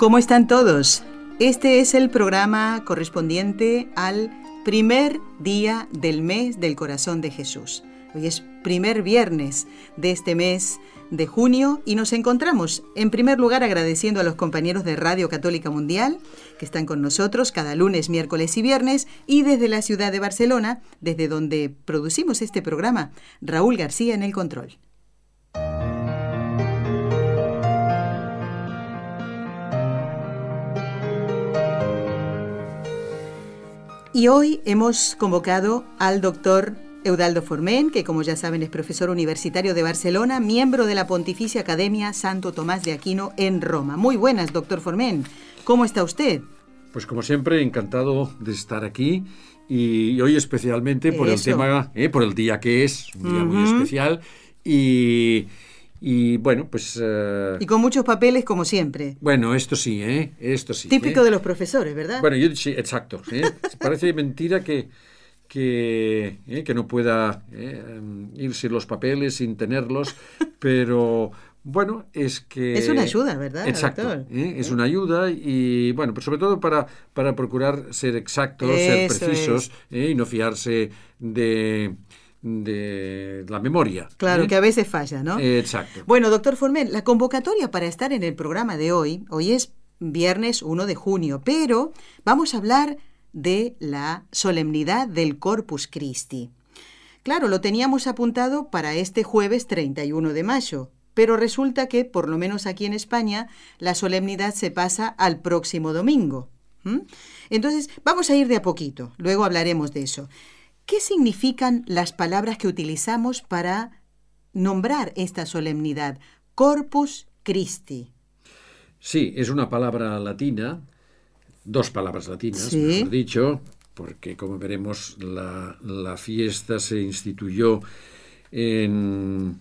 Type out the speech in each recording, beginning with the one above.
¿Cómo están todos? Este es el programa correspondiente al primer día del mes del corazón de Jesús. Hoy es primer viernes de este mes de junio y nos encontramos en primer lugar agradeciendo a los compañeros de Radio Católica Mundial que están con nosotros cada lunes, miércoles y viernes y desde la ciudad de Barcelona, desde donde producimos este programa, Raúl García en el control. Y hoy hemos convocado al doctor Eudaldo Formen, que como ya saben es profesor universitario de Barcelona, miembro de la Pontificia Academia Santo Tomás de Aquino en Roma. Muy buenas, doctor Formen. ¿Cómo está usted? Pues como siempre, encantado de estar aquí y hoy especialmente por el tema, eh, por el día que es, un día muy especial y y bueno, pues... Eh, y con muchos papeles como siempre. Bueno, esto sí, ¿eh? Esto sí. Típico ¿eh? de los profesores, ¿verdad? Bueno, yo sí, exacto. ¿eh? Parece mentira que, que, que no pueda irse los papeles sin tenerlos, pero bueno, es que... Es una ayuda, ¿verdad? Exacto. Es una ayuda y, bueno, pues sobre todo para, para procurar ser exactos, ser precisos y no fiarse de de la memoria. Claro, ¿eh? que a veces falla, ¿no? exacto. Bueno, doctor Formel, la convocatoria para estar en el programa de hoy, hoy es viernes 1 de junio, pero vamos a hablar de la solemnidad del Corpus Christi. Claro, lo teníamos apuntado para este jueves 31 de mayo, pero resulta que, por lo menos aquí en España, la solemnidad se pasa al próximo domingo. Entonces, vamos a ir de a poquito, luego hablaremos de eso. ¿Qué significan las palabras que utilizamos para nombrar esta solemnidad? Corpus Christi. Sí, es una palabra latina, dos palabras latinas, mejor dicho, porque como veremos la, fiesta se instituyó en,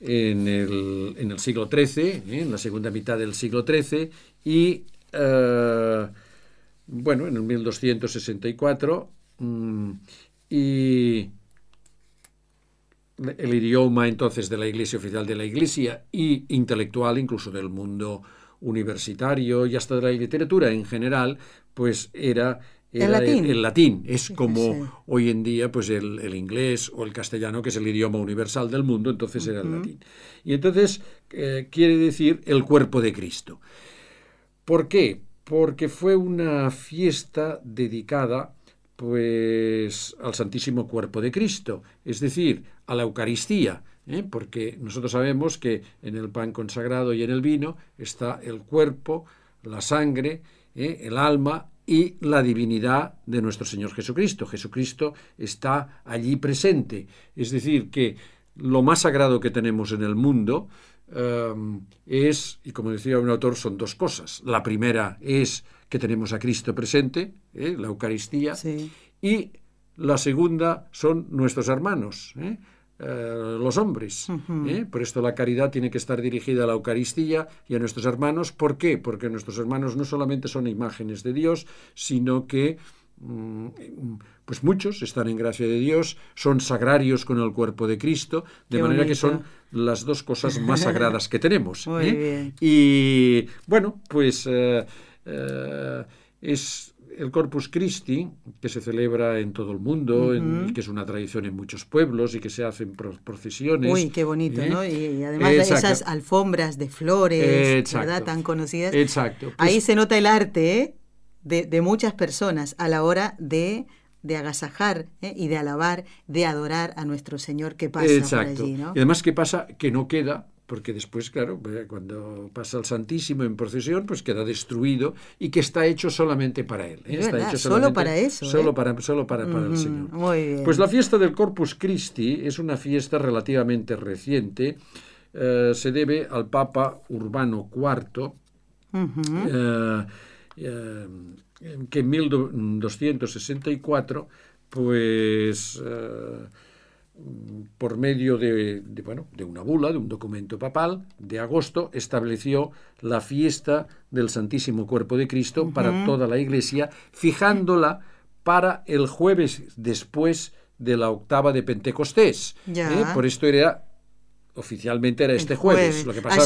en, el, siglo XIII, ¿eh? en la segunda mitad del siglo XIII, y eh, bueno, en el 1264 y el idioma entonces de la Iglesia oficial de la Iglesia y intelectual incluso del mundo universitario y hasta de la literatura en general, pues era, ¿El, latín? el, latín? Es como hoy en día pues el, inglés o el castellano, que es el idioma universal del mundo, entonces era el latín. Y entonces eh, quiere decir el cuerpo de Cristo. ¿Por qué? Porque fue una fiesta dedicada pues al Santísimo Cuerpo de Cristo, es decir, a la Eucaristía, ¿eh? porque nosotros sabemos que en el pan consagrado y en el vino está el cuerpo, la sangre, ¿eh? el alma y la divinidad de nuestro Señor Jesucristo. Jesucristo está allí presente, es decir, que lo más sagrado que tenemos en el mundo um, es, y como decía un autor, son dos cosas. La primera es que tenemos a Cristo presente, ¿eh? la Eucaristía, y la segunda son nuestros hermanos, ¿eh? Eh, los hombres. Por esto la caridad tiene que estar dirigida a la Eucaristía y a nuestros hermanos. ¿Por qué? Porque nuestros hermanos no solamente son imágenes de Dios, sino que mm, pues muchos están en gracia de Dios, son sagrarios con el cuerpo de Cristo, de manera que son las dos cosas más sagradas que tenemos. Y bueno, pues eh, es el Corpus Christi, que se celebra en todo el mundo, y que es una tradición en muchos pueblos y que se hacen procesiones. Uy, qué bonito, ¿eh? ¿no? Y, además esas alfombras de flores, ¿verdad? Tan conocidas. Exacto. Pues Ahí se nota el arte ¿eh? de, muchas personas a la hora de de agasajar y de alabar, de adorar a nuestro Señor que pasa por allí, ¿no? Y además, ¿qué pasa? Que no queda porque después, claro, cuando pasa el Santísimo en procesión, pues queda destruido y que está hecho solamente para él. ¿eh? Está hecho solo para eso. Solo ¿eh? para, solo para, el Señor. Muy bien. Pues la fiesta del Corpus Christi es una fiesta relativamente reciente. Eh, se debe al Papa Urbano IV, que en 1264, pues por medio de, bueno, de una bula, de un documento papal de agosto, estableció la fiesta del Santísimo Cuerpo de Cristo para toda la Iglesia, fijándola para el jueves después de la octava de Pentecostés. ¿eh? Por esto era oficialmente era este jueves. Lo que pasa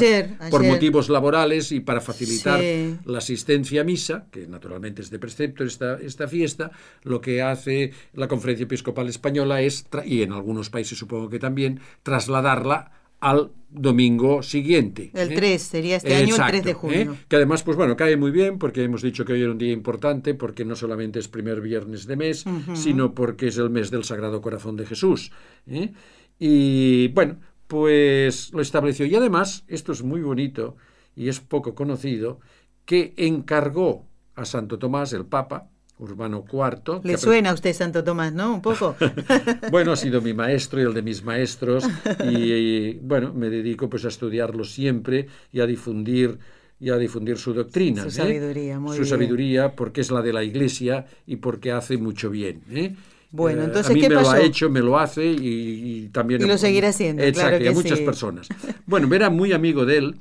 por motivos laborales y para facilitar la asistencia a misa, que naturalmente es de precepto esta, esta fiesta, lo que hace la Conferencia Episcopal Española es, y en algunos países supongo que también, trasladarla al domingo siguiente. El 3, ¿eh? sería este año el 3 de ¿eh? junio. Que además, pues bueno, cae muy bien porque hemos dicho que hoy era un día importante porque no solamente es primer viernes de mes, sino porque es el mes del Sagrado Corazón de Jesús. ¿eh? Y bueno, pues lo estableció. Y además, esto es muy bonito y es poco conocido, que encargó a Santo Tomás, el Papa, Urbano IV. Le suena a usted Santo Tomás, ¿no? Un poco. bueno, ha sido mi maestro y el de mis maestros y, bueno, me dedico pues a estudiarlo siempre y a difundir y a difundir su doctrina. Su ¿eh? sabiduría, muy Su sabiduría porque es la de la Iglesia y porque hace mucho bien. ¿eh? Bueno, eh, entonces, a mí ¿qué me pasó? lo ha hecho, me lo hace y, también... Y lo seguirá haciendo, Exacto, claro que y a muchas sí. personas. Bueno, era muy amigo de él.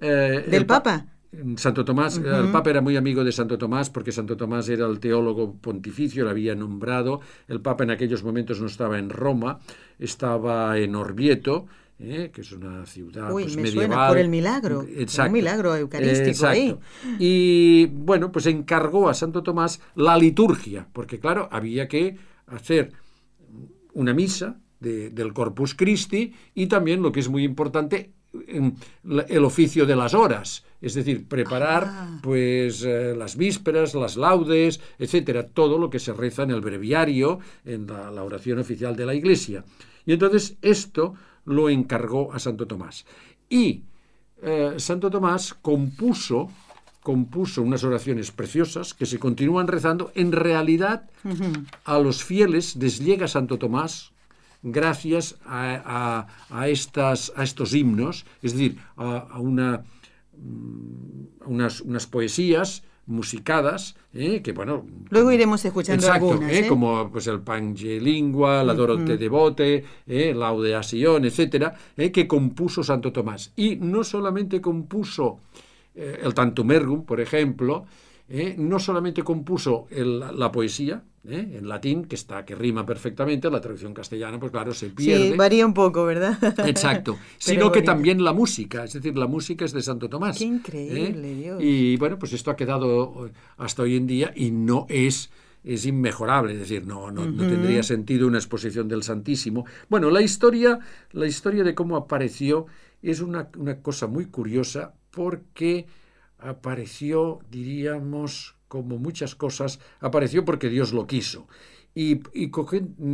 eh, ¿Del Papa? Santo Tomás, el Papa era muy amigo de Santo Tomás porque Santo Tomás era el teólogo pontificio, lo había nombrado. El Papa en aquellos momentos no estaba en Roma, estaba en Orvieto, ¿eh? que es una ciudad Uy, pues, me medieval. suena por el milagro, Exacto. un milagro eucarístico Exacto. ahí. Y bueno, pues encargó a Santo Tomás la liturgia, porque claro, había que hacer una misa de- del Corpus Christi y también, lo que es muy importante, em, el oficio de las horas, es decir, preparar Ah. pues eh, las vísperas, las laudes, etcétera, todo lo que se reza en el breviario, en la, la oración oficial de la Iglesia. Y entonces esto lo encargó a Santo Tomás. Y eh, Santo Tomás compuso compuso unas oraciones preciosas que se continúan rezando. En realidad, a los fieles les llega Santo Tomás gracias a, a- a estas, a estos himnos, es decir, a, una, mm, unas, unas poesías musicadas, ¿eh? que bueno... Luego iremos escuchando Exacto, algunas. ¿eh? ¿eh? como pues el Pange Lingua, la Dorote Devote, ¿eh? Laude Sion, etcétera, ¿eh? que compuso Santo Tomás. Y no solamente compuso eh, el Tantum Ergum, por ejemplo, ¿eh? no solamente compuso el- la poesía ¿eh? en latín, que está que rima perfectamente, la traducción castellana, pues claro, se pierde. Sí, varía un poco, ¿verdad? Exacto, sino que también la música, es decir, la música es de Santo Tomás. Qué increíble, ¿eh? Dios. Y bueno, pues esto ha quedado hasta hoy en día y no es es inmejorable, es decir, no, no, no tendría sentido una exposición del Santísimo. Bueno, la historia, la historia de cómo apareció es una, una cosa muy curiosa porque apareció, diríamos, como muchas cosas, apareció porque Dios lo quiso. Y, y,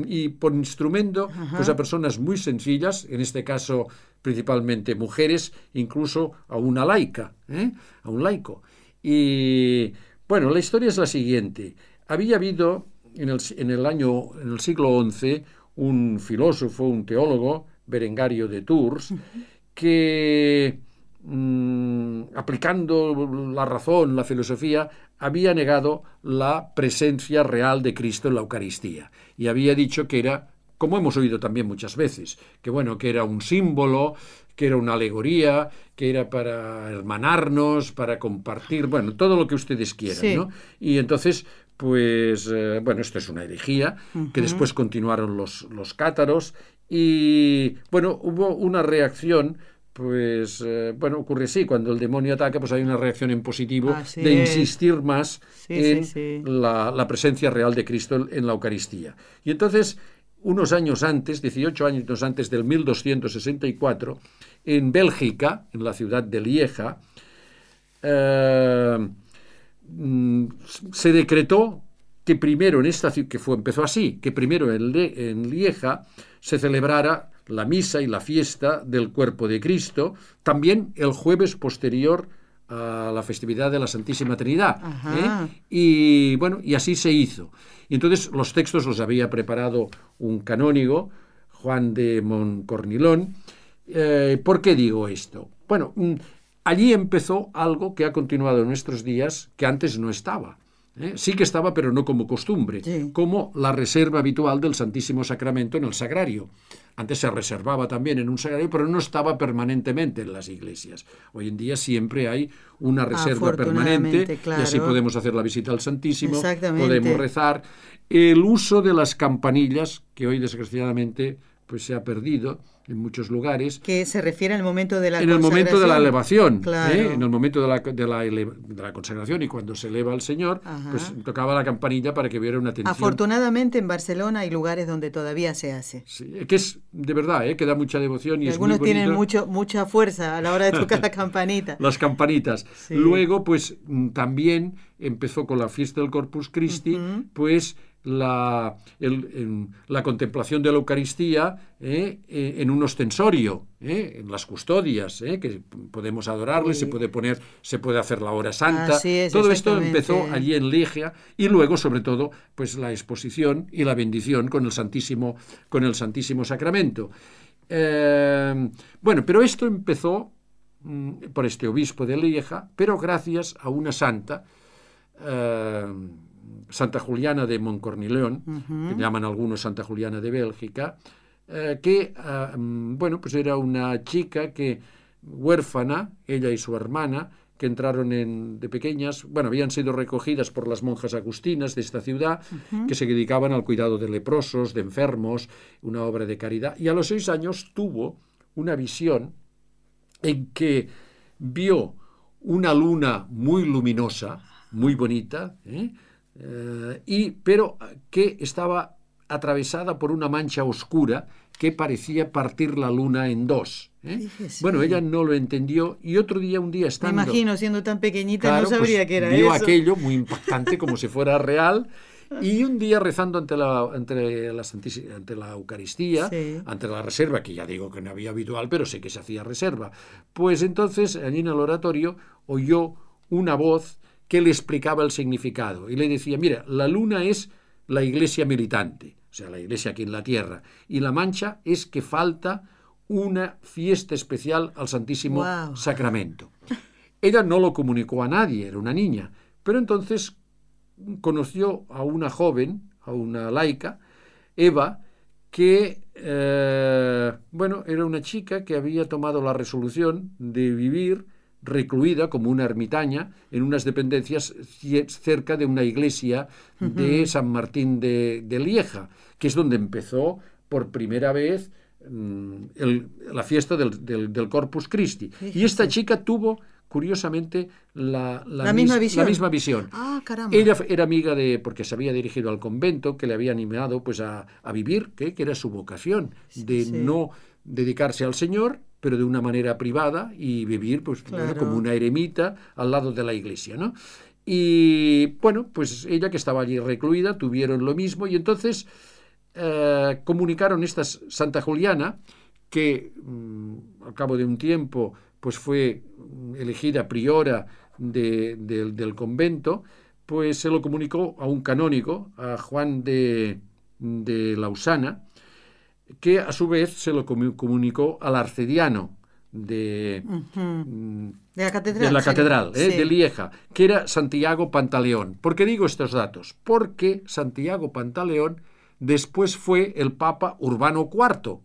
y por instrumento pues a personas muy sencillas, en este caso principalmente mujeres, incluso a una laica, ¿eh? a un laico. Y bueno, la historia es la siguiente. Había habido en el, en el año, en el siglo XI, un filósofo, un teólogo, Berengario de Tours, que mm, aplicando la razón, la filosofía, había negado la presencia real de Cristo en la Eucaristía y había dicho que era, como hemos oído también muchas veces, que bueno, que era un símbolo, que era una alegoría, que era para hermanarnos, para compartir, bueno, todo lo que ustedes quieran, Sí. ¿no? Y entonces, pues, eh, bueno, esto es una herejía, que después continuaron los, los cátaros y, bueno, hubo una reacción, pues, eh, bueno, ocurre así, cuando el demonio ataca, pues hay una reacción en positivo Así de es. insistir más Sí, en sí. La, la presencia real de Cristo en la Eucaristía. Y entonces, unos años antes, 18 años antes del 1264, en Bélgica, en la ciudad de Lieja, eh, mm, se decretó que primero en esta ciudad, que fue, empezó así, que primero en, en Lieja se celebrara la misa y la fiesta del cuerpo de Cristo, también el jueves posterior a la festividad de la Santísima Trinidad. ¿eh? Y bueno, y así se hizo. Y entonces los textos los había preparado un canónigo, Juan de Moncornilón. Eh, ¿Por qué digo esto? Bueno, mm, allí empezó algo que ha continuado en nuestros días, que antes no estaba. ¿Eh? Sí que estaba, pero no como costumbre, como la reserva habitual del Santísimo Sacramento en el sagrario. Antes se reservaba también en un sagrario, pero no estaba permanentemente en las iglesias. Hoy en día siempre hay una reserva permanente y así podemos hacer la visita al Santísimo, podemos rezar. El uso de las campanillas, que hoy desgraciadamente pues se ha perdido, en muchos lugares. Que se refiere al momento de la En el momento de la elevación, ¿eh? en el momento de la, de, la de la, consagración y cuando se eleva al Señor, pues tocaba la campanilla para que hubiera una atención. Afortunadamente en Barcelona hay lugares donde todavía se hace. Sí, que es de verdad, ¿eh? que da mucha devoción y, Algunos es muy tienen mucho, mucha fuerza a la hora de tocar la campanita. Las campanitas. Luego, pues mm, también empezó con la fiesta del Corpus Christi, pues la, la, contemplación de la Eucaristía ¿eh? Eh, en un ostensorio, ¿eh? en las custodias, que podemos adorarle, se puede poner, se puede hacer la hora santa. todo esto empezó allí en Ligia y luego, sobre todo, pues la exposición y la bendición con el Santísimo, con el Santísimo Sacramento. bueno, pero esto empezó mm, por este obispo de Lieja, pero gracias a una santa Santa Juliana de Moncornileón, que llaman algunos Santa Juliana de Bélgica, eh, que, ah, mm, bueno, pues era una chica que, huérfana, ella y su hermana, que entraron en, de pequeñas, bueno, habían sido recogidas por las monjas agustinas de esta ciudad, que se dedicaban al cuidado de leprosos, de enfermos, una obra de caridad, y a los seis años tuvo una visión en que vio una luna muy luminosa, muy bonita, ¿eh? Eh, y, pero que estaba atravesada por una mancha oscura que parecía partir la luna en dos. ¿eh? Bueno, ella no lo entendió y otro día, un día estando... Me imagino, siendo tan pequeñita, no sabría pues, qué era vio aquello muy impactante, como si fuera real, y un día rezando ante la, ante la, ante la Eucaristía, ante la reserva, que ya digo que no había habitual, pero sé que se hacía reserva, pues entonces allí en el oratorio oyó una voz que le explicaba el significado y le decía, mira, la luna es la iglesia militante, o sea, la iglesia aquí en la tierra, y la mancha es que falta una fiesta especial al Santísimo Sacramento. Ella no lo comunicó a nadie, era una niña, pero entonces conoció a una joven, a una laica, Eva, que, eh, bueno, era una chica que había tomado la resolución de vivir recluida como una ermitaña en unas dependencias cerca de una iglesia de San Martín de, Lieja, que es donde empezó por primera vez mm, la fiesta del, Corpus Christi. Y esta chica tuvo curiosamente la, misma visión. la, misma visión. Ah, Ella era amiga de, porque se había dirigido al convento, que le había animado pues a, vivir, que, era su vocación, de no dedicarse al Señor, pero de una manera privada y vivir pues como una eremita al lado de la iglesia, ¿no? Y bueno, pues ella que estaba allí recluida, tuvieron lo mismo y entonces eh, comunicaron esta Santa Juliana, que mm, al cabo de un tiempo pues fue elegida priora del convento, pues se lo comunicó a un canónigo, a Juan de, de Lausana, que a su vez se lo comunicó al arcediano de, mm, de la catedral, de, la catedral ¿eh? de Lieja, que era Santiago Pantaleón. ¿Por qué digo estos datos? Porque Santiago Pantaleón después fue el Papa Urbano IV,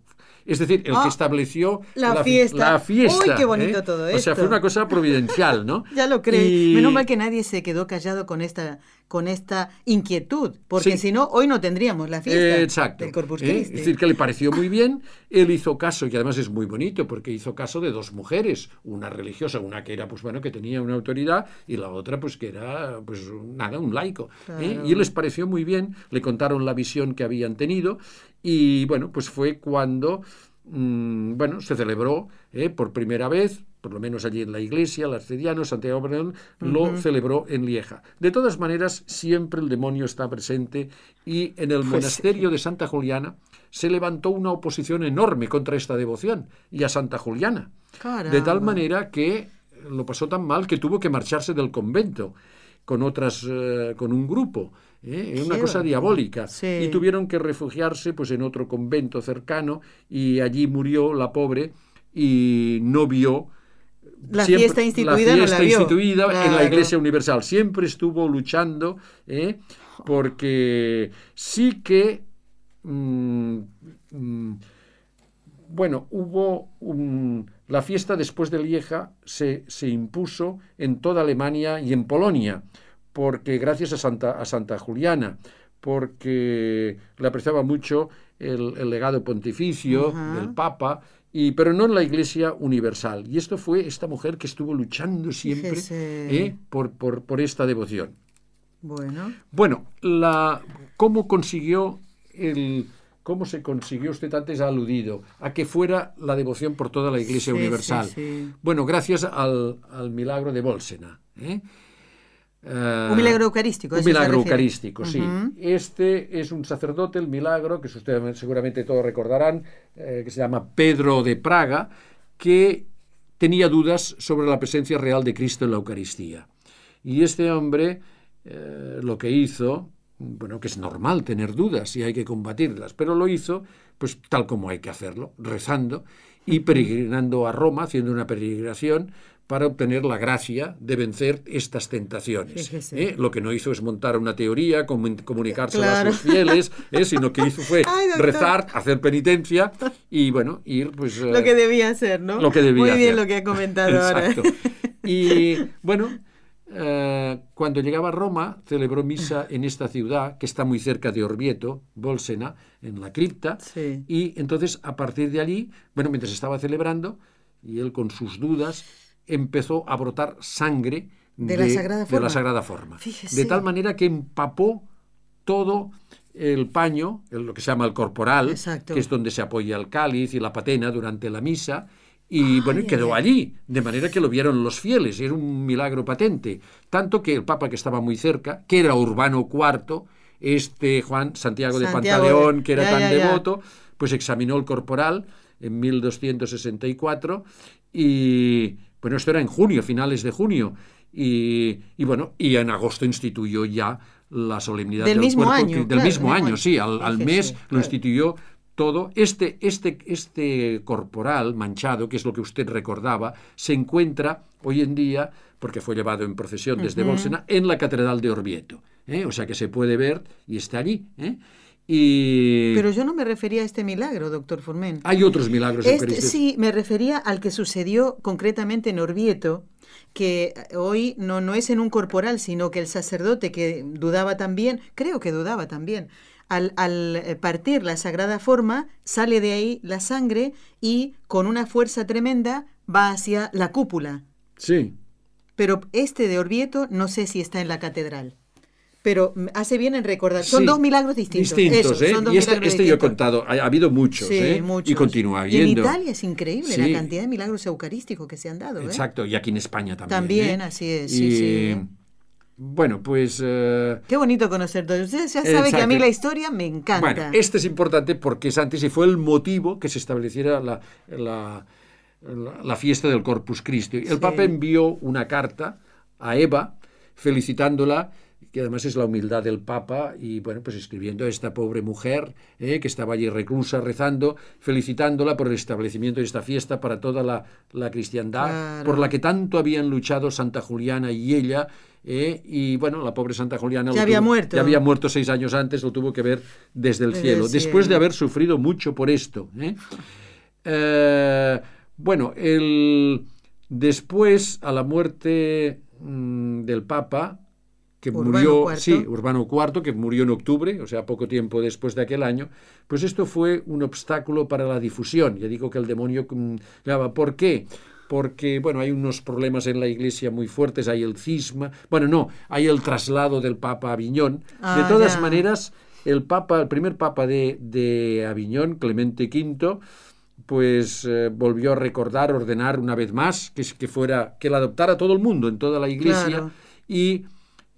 es decir, el que ah, estableció la, fiesta. La fiesta ¡Uy, qué bonito ¿eh? todo esto! O sea, fue una cosa providencial, ¿no? ya lo creo. Menos mal que nadie se quedó callado con esta con esta inquietud, porque si no, hoy no tendríamos la fiesta del Corpus ¿eh? Christi. Es decir, que le pareció muy bien, él hizo caso, y además es muy bonito, porque hizo caso de dos mujeres, una religiosa, una que era, pues bueno, que tenía una autoridad, y la otra, pues que era, pues nada, un laico. ¿eh? Y les pareció muy bien, le contaron la visión que habían tenido, y bueno, pues fue cuando mm, bueno, se celebró ¿eh? por primera vez, por lo menos allí en la iglesia, el arcediano Santiago Bernal lo celebró en Lieja. De todas maneras, siempre el demonio está presente y en el pues monasterio de Santa Juliana se levantó una oposición enorme contra esta devoción y a Santa Juliana. De tal manera que lo pasó tan mal que tuvo que marcharse del convento con otras, eh, con un grupo. ¿eh? una cosa diabólica. Y tuvieron que refugiarse pues, en otro convento cercano y allí murió la pobre y no vio la fiesta instituida, la fiesta instituida en la Iglesia. Universal. Siempre estuvo luchando ¿eh? porque sí que, mm, mm, bueno, hubo un- la fiesta después de Lieja se, se impuso en toda Alemania y en Polonia, porque gracias a Santa, a Santa Juliana, porque le apreciaba mucho el, el legado pontificio del Papa, y, pero no en la Iglesia Universal. Y esto fue esta mujer que estuvo luchando siempre. ¿eh? por, por, por esta devoción. Bueno, Bueno, la, ¿cómo consiguió el... ¿Cómo se consiguió? Usted antes ha aludido a que fuera la devoción por toda la Iglesia Sí, Universal. sí, sí. Bueno, gracias al, al milagro de Bolsena. ¿eh? Eh, un milagro eucarístico. un milagro eucarístico, sí. Este es un sacerdote, el milagro, que ustedes seguramente todos recordarán, eh, que se llama Pedro de Praga, que tenía dudas sobre la presencia real de Cristo en la Eucaristía. Y este hombre eh, lo que hizo, bueno, que es normal tener dudas y hay que combatirlas, pero lo hizo pues tal como hay que hacerlo, rezando y peregrinando a Roma, haciendo una peregrinación para obtener la gracia de vencer estas tentaciones. ¿eh? Lo que no hizo es montar una teoría, comun- comunicársela Claro. a sus fieles, ¿eh? sino que hizo fue Ay, rezar, hacer penitencia y, bueno, ir pues... Lo eh, que debía hacer, ¿no? lo que debía Muy bien hacer. lo que ha comentado Exacto. ahora. Y bueno, cuando llegaba a Roma, celebró misa en esta ciudad, que está muy cerca de Orvieto, Bolsena, en la cripta. Sí. Y entonces, a partir de allí, bueno, mientras estaba celebrando, y él con sus dudas, empezó a brotar sangre De la Sagrada de Forma. la Sagrada Forma. Fíjese. De tal manera que empapó todo el paño, el- lo que se llama el corporal, Exacto. que es donde se apoya el cáliz y la patena durante la misa, y bueno, y quedó allí, de manera que lo vieron los fieles, era un milagro patente, tanto que el Papa que estaba muy cerca, que era Urbano IV, este Juan Santiago de Pantaleón, de- que era ya, tan ya, ya. devoto, pues examinó el corporal en 1264 y bueno, esto era en junio, finales de junio, y, y bueno, y en agosto instituyó ya la solemnidad Del mismo cuerpo, año, que- del claro, mismo del mismo año, sí, al, al mes lo claro. instituyó todo. Este, este, este corporal manchado, que es lo que usted recordaba, se encuentra hoy en día, porque fue llevado en procesión desde Bolsena, en la Catedral de Orvieto. ¿eh? O sea que se puede ver y está allí. ¿eh? Y Pero yo no me refería a este milagro, doctor Formen. hay otros milagros Este, sí, me refería al que sucedió concretamente en Orvieto, que hoy no, no es en un corporal, sino que el sacerdote que dudaba también, creo que dudaba también, al, al eh, partir la sagrada forma, sale de ahí la sangre y con una fuerza tremenda va hacia la cúpula. Sí. Pero este de Orvieto no sé si está en la catedral. Pero hace bien en recordar. Son Sí, dos milagros distintos. Distintos, Eso, ¿eh? son dos y este, este yo he contado, ha, ha habido muchos, Sí, ¿eh? muchos. Y continúa Y en habiendo. Italia es increíble Sí. la cantidad de milagros eucarísticos que se han dado. ¿eh? Exacto, y aquí en España también. También, ¿eh? así es, sí, Y, sí. Bueno, pues... eh, Qué bonito conocer todo. Ustedes ya saben que a mí la historia me encanta. Bueno, este es importante porque es antes y fue el motivo que se estableciera la, la, la- la fiesta del Corpus Christi. El. Papa envió una carta a Eva felicitándola, que además es la humildad del Papa, y bueno, pues escribiendo a esta pobre mujer eh, que estaba allí reclusa rezando, felicitándola por el establecimiento de esta fiesta para toda la, la cristiandad, Claro. por la que tanto habían luchado Santa Juliana y ella. eh, y bueno, la pobre Santa Juliana Ya había tuvo- muerto. ya había muerto seis años antes, lo tuvo que ver desde el Desde cielo, el después de haber sufrido mucho por esto. ¿eh? Eh, bueno, el, después, a la muerte mm, del Papa, que Urbano murió, IV. sí, Urbano IV, que murió en octubre, o sea, poco tiempo después de aquel año, pues esto fue un obstáculo para la difusión. Ya digo que el demonio... mm. ¿Por qué? Porque, bueno, hay unos problemas en la iglesia muy fuertes, hay el cisma, bueno, no, hay el traslado del Papa a Aviñón. Ah, de todas ya. maneras, el Papa, el primer Papa de, de Aviñón, Clemente V, pues eh, volvió a recordar, ordenar una vez más que, que fuera, que la adoptara todo el mundo en toda la iglesia Claro. y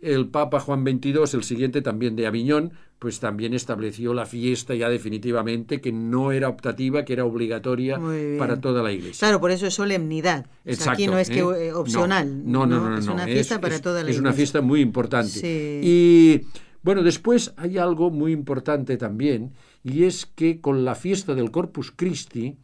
el Papa Juan XXII, el siguiente también de Aviñón, pues también estableció la fiesta ya definitivamente que no era optativa, que era obligatoria para toda la iglesia. Claro, por eso es solemnidad. O sea, aquí Exacto, no es que ¿eh? eh, opcional. No, no, no, no, es no, una fiesta para toda la Es una iglesia. fiesta muy importante. Sí. Y bueno, después hay algo muy importante también, y es que con la fiesta del Corpus Christi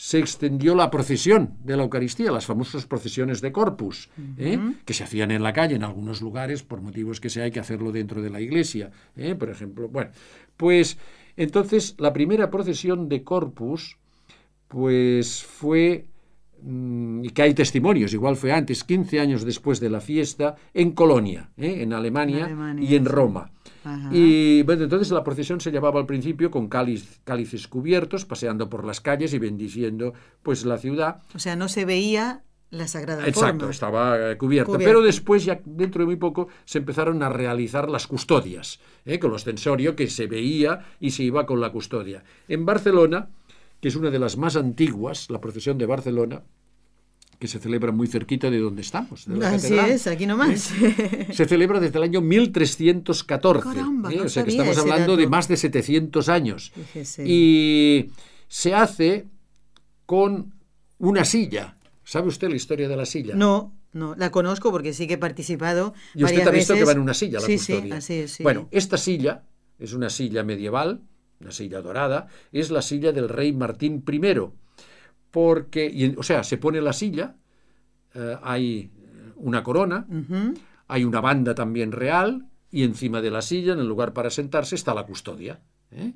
se extendió la procesión de la Eucaristía, las famosas procesiones de Corpus, ¿eh? que se hacían en la calle en algunos lugares, por motivos que sea, hay que hacerlo dentro de la iglesia, ¿eh? por ejemplo. Bueno, pues entonces la primera procesión de Corpus, pues fue mm, y que hay testimonios, igual fue antes, 15 años después de la fiesta, en Colonia, ¿eh? en, Alemania y en Roma. Y bueno, entonces la procesión se llevaba al principio con cálices cubiertos, paseando por las calles y bendiciendo pues la ciudad. O sea, no se veía la Sagrada Exacto, estaba eh, cubierta. Pero después, ya dentro de muy poco, se empezaron a realizar las custodias, ¿eh? con los censorios que se veía y se iba con la custodia. En Barcelona, que es una de las más antiguas, la procesión de Barcelona, que se celebra muy cerquita de donde estamos. Así es, aquí nomás. ¿Eh? Se celebra desde el año 1314. Caramba, ¿eh? o sea que estamos hablando de más de 700 años. Y se hace con una silla. ¿Sabe usted la historia de la silla? No, no, la conozco porque sí que he participado. Y usted ha visto que va en una silla la sí, custodia. Sí, así Bueno, esta silla es una silla medieval, una silla dorada, es la silla del rey Martín I porque, o sea, se pone la silla, eh, hay una corona, hay una banda también real, y encima de la silla, en el lugar para sentarse, está la custodia. ¿eh?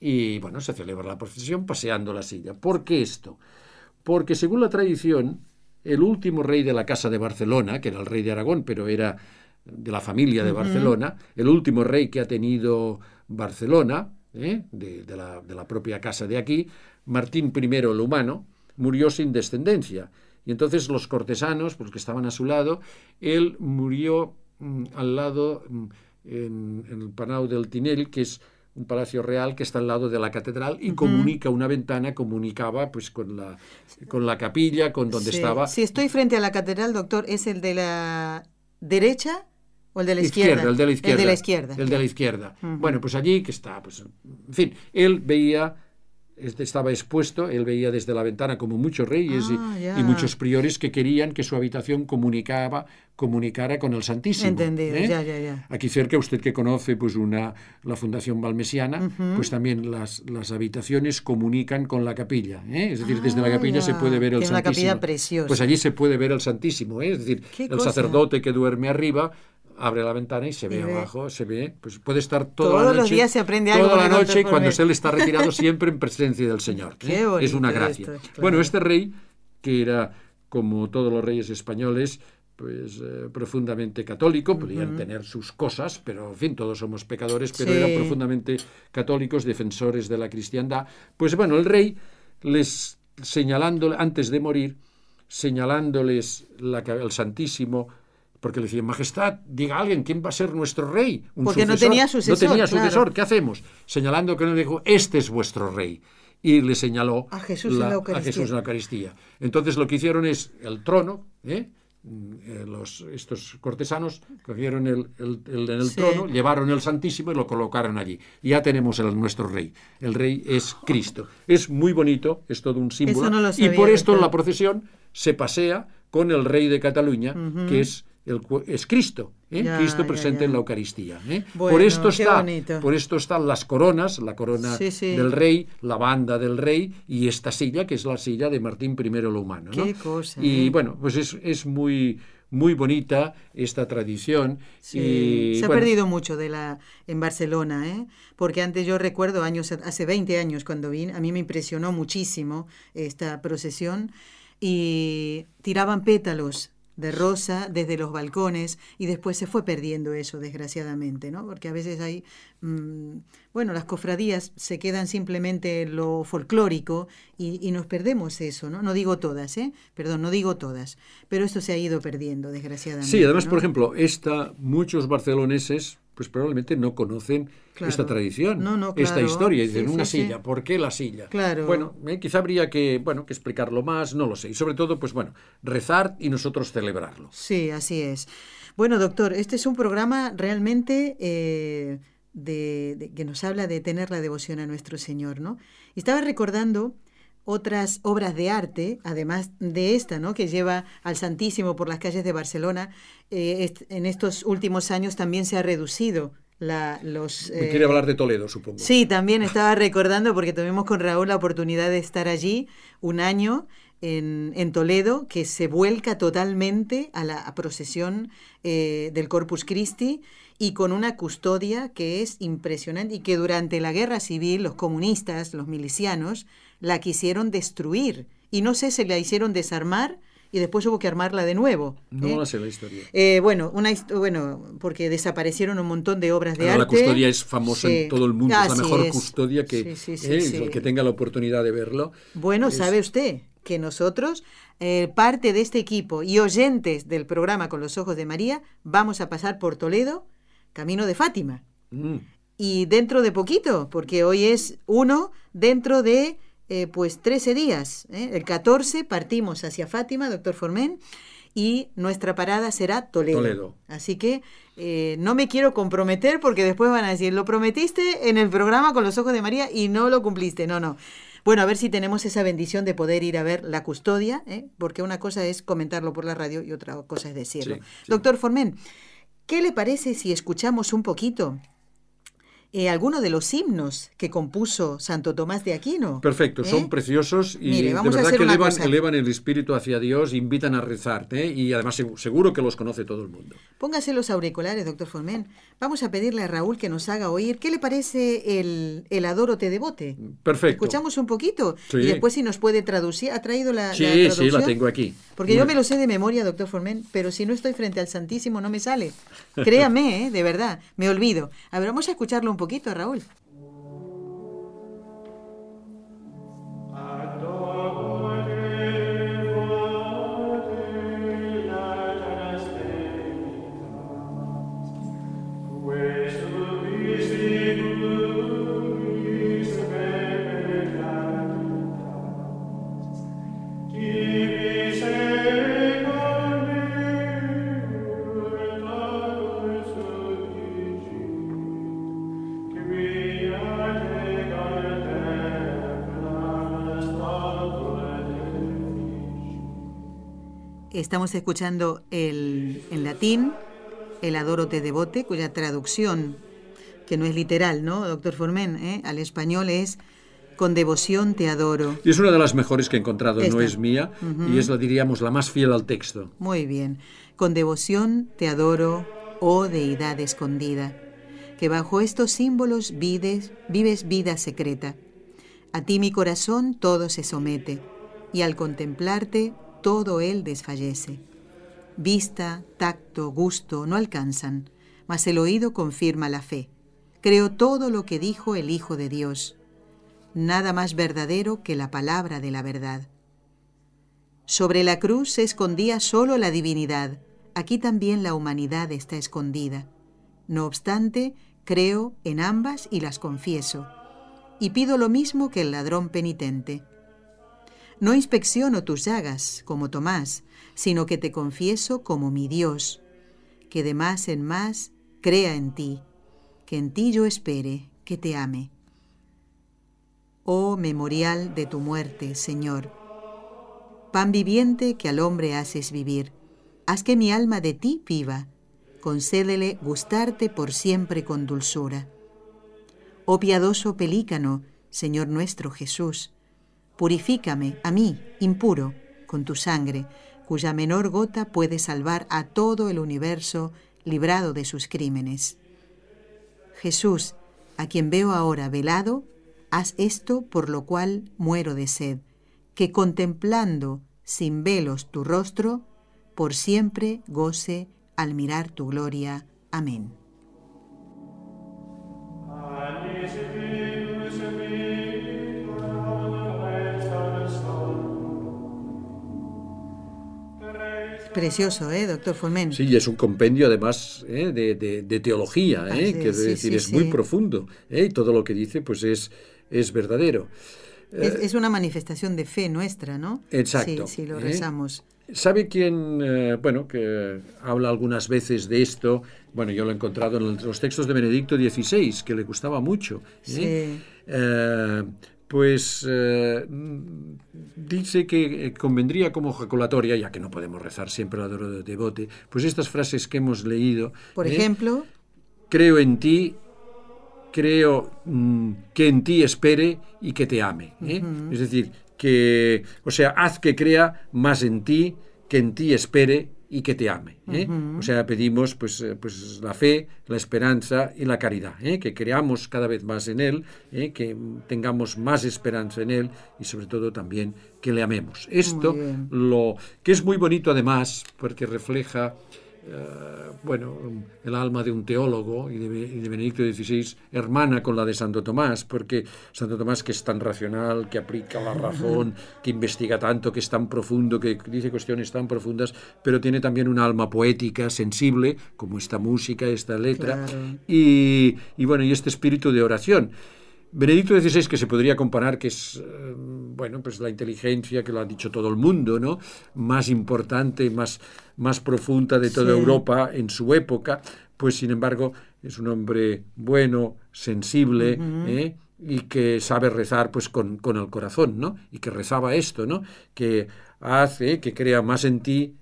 Y bueno, se celebra la procesión paseando la silla. ¿Por qué esto? Porque según la tradición, el último rey de la Casa de Barcelona, que era el rey de Aragón, pero era de la familia de Barcelona, el último rey que ha tenido Barcelona, ¿eh? de, la, de, la, propia casa de aquí, Martín I el humano, murió sin descendencia. Y entonces los cortesanos, pues que estaban a su lado, él murió mm, al lado, mm, en, el Panau del Tinel, que es un palacio real que está al lado de la catedral y comunica una ventana, comunicaba pues con la, con la capilla, con donde estaba. Si estoy frente a la catedral, doctor, ¿es el de la derecha o el de la izquierda? el de la izquierda. El de la izquierda. El de la izquierda. Bueno, pues allí que está, pues, en fin, él veía estaba expuesto, él veía desde la ventana como muchos reyes y, ah, muchos priores que querían que su habitación comunicaba, comunicara con el Santísimo. Entendido, ¿eh? ya, ya, ya. Aquí cerca, usted que conoce pues una, la Fundación Balmesiana, pues también las, las habitaciones comunican con la capilla. ¿eh? Es decir, desde la Ah, capilla se puede ver el Tiene una Santísimo. capilla preciosa. Pues allí se puede ver el Santísimo. ¿eh? Es decir, el cosa. sacerdote que duerme arriba abre la ventana y se ve Y ve. abajo, se ve, pues puede estar toda Todos la los noche, días se aprende algo toda la noche y cuando Forner. él está retirado siempre en presencia del Señor. ¿eh? Qué bonito es una gracia. esto, claro. Bueno, este rey, que era como todos los reyes españoles, pues eh, profundamente católico, podían tener sus cosas, pero en fin, todos somos pecadores, pero Sí. eran profundamente católicos, defensores de la cristiandad. Pues bueno, el rey les señalándole, antes de morir, señalándoles la, el Santísimo, porque le decían, Majestad, diga a alguien, ¿quién va a ser nuestro rey? Un Porque no tenía sucesor, No tenía claro. sucesor, ¿qué hacemos? Señalando que no dijo, este es vuestro rey. Y le señaló A Jesús en la a Eucaristía. Jesús en la Eucaristía. Entonces lo que hicieron es el trono, ¿eh? Mm, eh, los, estos cortesanos cogieron el, el- el- en el Sí. trono, llevaron el Santísimo y lo colocaron allí. Y ya tenemos el, nuestro rey. El rey es Cristo. Es muy bonito, es todo un símbolo. Eso no lo y sabía, por esto en la procesión se pasea con el rey de Cataluña, que es, el, es Cristo. ¿eh? Ya, Cristo presente ya. en la Eucaristía. ¿eh? Bueno, por esto está, por esto están las coronas, la corona Sí, sí. del rey, la banda del rey y esta silla que es la silla de Martín I lo humano. ¿no? Qué cosa, Y ¿eh? bueno, pues es, es muy muy bonita esta tradición Sí, y se ha bueno, perdido mucho de la en Barcelona, ¿eh? porque antes yo recuerdo años hace 20 años cuando vine, a mí me impresionó muchísimo esta procesión y tiraban pétalos de rosa desde los balcones y después se fue perdiendo eso desgraciadamente, ¿no? Porque a veces hay mm, bueno, las cofradías se quedan simplemente en lo folclórico y, y nos perdemos eso, ¿no? No digo todas, ¿eh? Perdón, no digo todas, pero esto se ha ido perdiendo desgraciadamente. Sí, además, ¿no? por ejemplo, esta, muchos barceloneses pues probablemente no conocen Claro. esta tradición, No, no, esta historia. Y Sí, dicen, sí, una sí. silla, ¿por qué la silla? Claro. Bueno, eh, quizá habría que, bueno, que explicarlo más, no lo sé. Y sobre todo, pues bueno, rezar y nosotros celebrarlo. Sí, así es. Bueno, doctor, este es un programa realmente eh, de, de- que nos habla de tener la devoción a nuestro Señor, ¿no? Y estaba recordando otras obras de arte, además de esta, ¿no? Que lleva al Santísimo por las calles de Barcelona. Eh, est- en estos últimos años también se ha reducido la, los... quiere hablar de Toledo, supongo. Sí, también estaba recordando porque tuvimos con Raúl la oportunidad de estar allí un año en, en Toledo, que se vuelca totalmente a la procesión eh, del Corpus Christi y con una custodia que es impresionante y que durante la guerra civil los comunistas, los milicianos, la quisieron destruir y no sé, se la hicieron desarmar y después hubo que armarla de nuevo. No ¿eh? sé la historia. Eh, bueno, una bueno, porque desaparecieron un montón de obras de arte. La custodia es famosa en todo el mundo, es la mejor custodia que el que tenga la oportunidad de verlo. Bueno, sabe usted que nosotros, eh, parte de este equipo y oyentes del programa Con los Ojos de María, vamos a pasar por Toledo, camino de Fátima. Mm. Y dentro de poquito, porque hoy es uno, dentro de eh, pues 13 días. ¿eh? El 14 partimos hacia Fátima, doctor Formen, y nuestra parada será Toledo. Así que eh, no me quiero comprometer porque después van a decir, lo prometiste en el programa con los ojos de María y no lo cumpliste. No, no. Bueno, a ver si tenemos esa bendición de poder ir a ver la custodia, porque una cosa es comentarlo por la radio y otra cosa es decirlo. Doctor Formen, ¿qué le parece si escuchamos un poquito eh, algunos de los himnos que compuso Santo Tomás de Aquino. Perfecto, son ¿eh? preciosos y de verdad que elevan, el espíritu hacia Dios, invitan a rezar ¿eh? y además seguro que los conoce todo el mundo. Póngase los auriculares, doctor Formen. Vamos a pedirle a Raúl que nos haga oír. ¿Qué le parece el, el Adoro te devote? Perfecto. Escuchamos un poquito y después si nos puede traducir. ¿Ha traído la, sí, traducción? Sí, la tengo aquí. Porque yo me lo sé de memoria, doctor Formen, pero si no estoy frente al Santísimo no me sale. Créame, de verdad, me olvido. A ver, vamos a escucharlo un poquito, Raúl. Estamos escuchando el, en latín el Adoro te devote, cuya traducción, que no es literal, ¿no, doctor Formen? ¿Eh? Al español es con devoción te adoro. Y es una de las mejores que he encontrado, no es mía, y es la, diríamos, la más fiel al texto. Muy bien. Con devoción te adoro, oh deidad escondida, que bajo estos símbolos vives, vives vida secreta. A ti mi corazón todo se somete, y al contemplarte todo él desfallece. Vista, tacto, gusto no alcanzan, mas el oído confirma la fe. Creo todo lo que dijo el Hijo de Dios. Nada más verdadero que la palabra de la verdad. Sobre la cruz se escondía solo la divinidad, aquí también la humanidad está escondida. No obstante, creo en ambas y las confieso, y pido lo mismo que el ladrón penitente no inspecciono tus llagas, como Tomás, sino que te confieso como mi Dios, que de más en más crea en ti, que en ti yo espere, que te ame. Oh memorial de tu muerte, Señor, pan viviente que al hombre haces vivir, haz que mi alma de ti viva, concédele gustarte por siempre con dulzura. Oh piadoso pelícano, Señor nuestro Jesús, Purifícame a mí, impuro, con tu sangre, cuya menor gota puede salvar a todo el universo librado de sus crímenes. Jesús, a quien veo ahora velado, haz esto por lo cual muero de sed, que contemplando sin velos tu rostro, por siempre goce al mirar tu gloria. Amén. Precioso, ¿eh, doctor Fulmen? Sí, es un compendio además ¿eh? de, teología, ¿eh? que es decir, es muy profundo, ¿eh? y todo lo que dice pues es, es verdadero. Es, una manifestación de fe nuestra, ¿no? Exacto. Sí, lo rezamos. ¿Sabe quién, bueno, que habla algunas veces de esto? Bueno, yo lo he encontrado en los textos de Benedicto XVI, que le gustaba mucho. Sí pues eh, dice que eh, convendría como ejaculatoria, ya que no podemos rezar siempre la de devote, pues estas frases que hemos leído. Por ¿eh? ejemplo. creo en ti, creo mm, que en ti espere y que te ame. ¿eh? Es decir, que, o sea, haz que crea más en ti, que en ti espere y que te ame. ¿eh? O sea, pedimos pues, eh, pues la fe, la esperanza y la caridad, ¿eh? que creamos cada vez más en Él, que tengamos más esperanza en Él y sobre todo también que le amemos. Esto, lo que es muy bonito además, porque refleja eh, bueno, el alma de un teólogo y de, Benedicto XVI hermana con la de Santo Tomás, porque Santo Tomás que es tan racional, que aplica la razón, que investiga tanto, que es tan profundo, que dice cuestiones tan profundas, pero tiene también un alma poética, sensible, como esta música, esta letra, y, y bueno, y este espíritu de oración. Benedicto XVI, que se podría comparar, que es, eh, bueno, pues la inteligencia, que lo ha dicho todo el mundo, ¿no? Más importante, más, más profunda de toda Europa en su época, pues sin embargo es un hombre bueno, sensible, ¿eh? y que sabe rezar pues con, con, el corazón, ¿no? Y que rezaba esto, ¿no? Que hace que crea más en ti,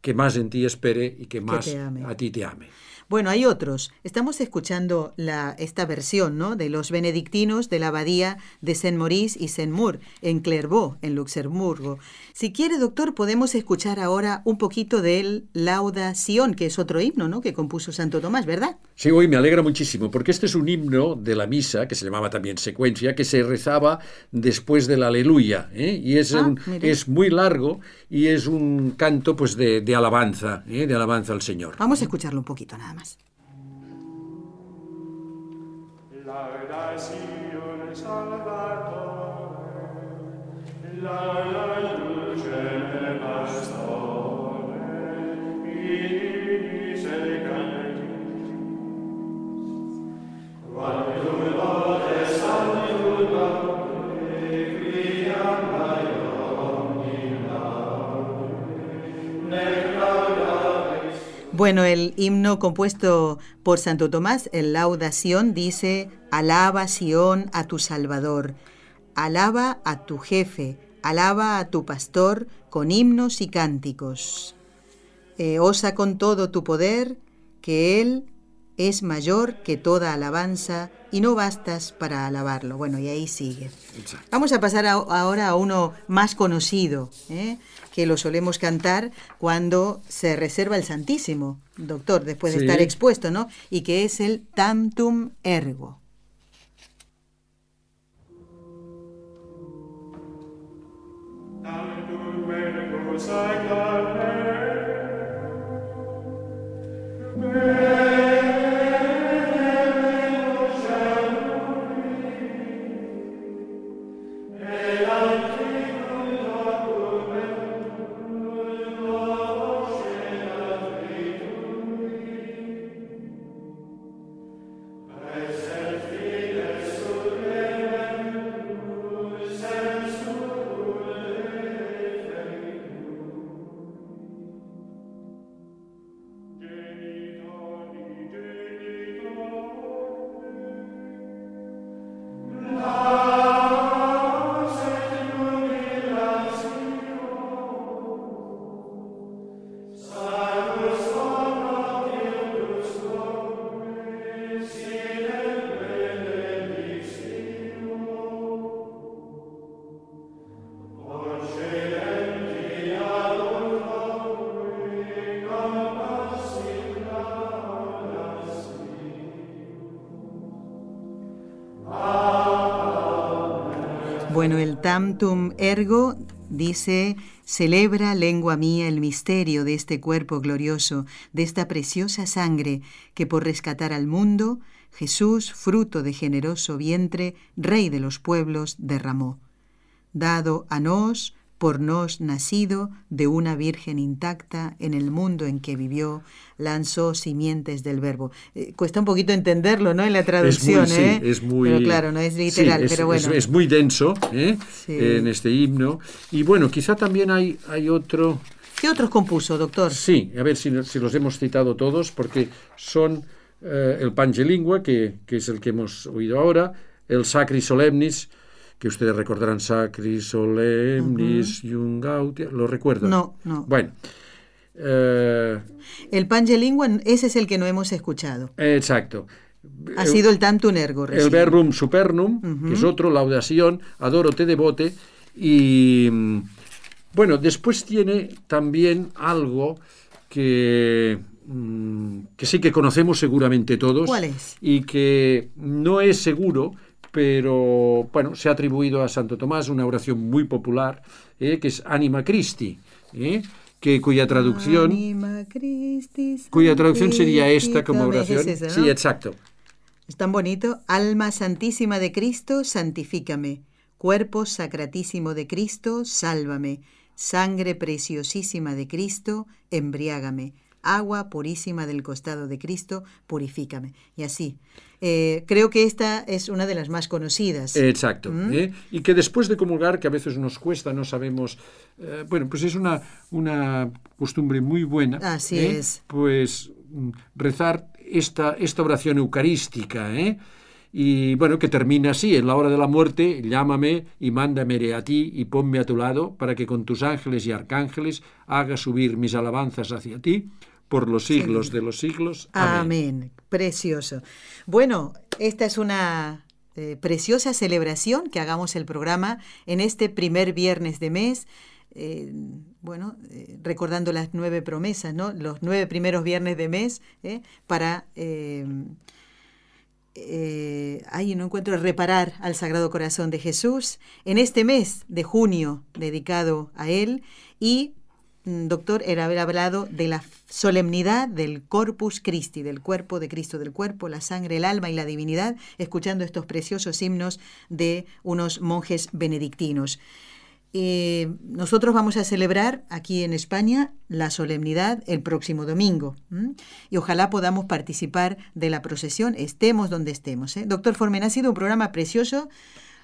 que más en ti espere y que más a ti te ame. Bueno, hay otros. Estamos escuchando la, esta versión ¿no? de los benedictinos de la abadía de Saint-Maurice y Saint-Mour en Clairvaux, en Luxemburgo. Si quiere, doctor, podemos escuchar ahora un poquito del Lauda Sion, que es otro himno ¿no? que compuso Santo Tomás, ¿verdad? Sí, hoy me alegra muchísimo, porque este es un himno de la misa, que se llamaba también secuencia, que se rezaba después del aleluya. ¿eh? Y es, ah, es muy largo y es un canto pues, de, de alabanza, ¿eh? de alabanza al Señor. Vamos a escucharlo un poquito nada más. amas. Lauda Sion Salvatore, la Luce Pastore, minis et cantis, quae Bueno, el himno compuesto por Santo Tomás, el Laudación, dice, alaba Sión a tu Salvador, alaba a tu jefe, alaba a tu pastor con himnos y cánticos. Eh, osa con todo tu poder, que Él es mayor que toda alabanza y no bastas para alabarlo. Bueno, y ahí sigue. Vamos a pasar ahora a uno más conocido, ¿eh? Que lo solemos cantar cuando se reserva el Santísimo, doctor, después de estar expuesto, ¿no? Y que es el Tantum Ergo. Bueno, Dice, celebra, lengua mía, el misterio de este cuerpo glorioso, de esta preciosa sangre que por rescatar al mundo, Jesús, fruto de generoso vientre, Rey de los pueblos, derramó. Dado a nos, por nos nacido de una virgen intacta en el mundo en que vivió, lanzó simientes del verbo. Eh, cuesta un poquito entenderlo, ¿no? En la traducción, es muy, ¿eh? es muy, pero claro, no es literal, pero bueno. Es, muy denso, ¿eh? En este himno. Y bueno, quizá también hay, hay otro... ¿Qué otros compuso, doctor? Sí, a ver si, si los hemos citado todos, porque son eh, el Pangelingua, que, que es el que hemos oído ahora, el Sacri Solemnis, que ustedes recordarán Sacri Solemnis uh -huh. ¿lo recuerdan? No, no. Bueno, Eh, el pangelingua, ese es el que no hemos escuchado. Exacto. Ha sido el tantum ergo. El verbum supernum, que es otro, laudación, adoro te devote. Y mm, bueno, después tiene también algo que, mm, que sí que conocemos seguramente todos. ¿Cuál es? Y que no es seguro, pero bueno, se ha atribuido a Santo Tomás una oración muy popular, eh, que es Anima Christi. Eh, que cuya traducción cuya traducción sería esta como oración. Sí, exacto. Es tan bonito. Alma santísima de Cristo, santifícame. Cuerpo sacratísimo de Cristo, sálvame. Sangre preciosísima de Cristo, embriágame. Agua purísima del costado de Cristo, purifícame. Y así. Eh, creo que esta es una de las más conocidas. Exacto. ¿Mm? ¿eh? Y que después de comulgar, que a veces nos cuesta, no sabemos, eh, bueno, pues es una, una costumbre muy buena. Así es. Pues mm, rezar esta, esta oración eucarística, y bueno, que termina así, en la hora de la muerte, llámame y mándame a ti y ponme a tu lado para que con tus ángeles y arcángeles haga subir mis alabanzas hacia ti por los siglos de los siglos. Amén. Precioso. Bueno, esta es una eh, preciosa celebración que hagamos el programa en este primer viernes de mes. Eh, bueno, eh, recordando las nueve promesas, ¿no? Los nueve primeros viernes de mes para ahí no encuentro reparar al Sagrado Corazón de Jesús en este mes de junio dedicado a él y doctor, era haber hablado de la solemnidad del Corpus Christi, del cuerpo de Cristo, del cuerpo, la sangre, el alma y la divinidad, escuchando estos preciosos himnos de unos monjes benedictinos. Eh, nosotros vamos a celebrar aquí en España la solemnidad el próximo domingo y ojalá podamos participar de la procesión, estemos donde estemos. ¿eh? Doctor Formen, ha sido un programa precioso,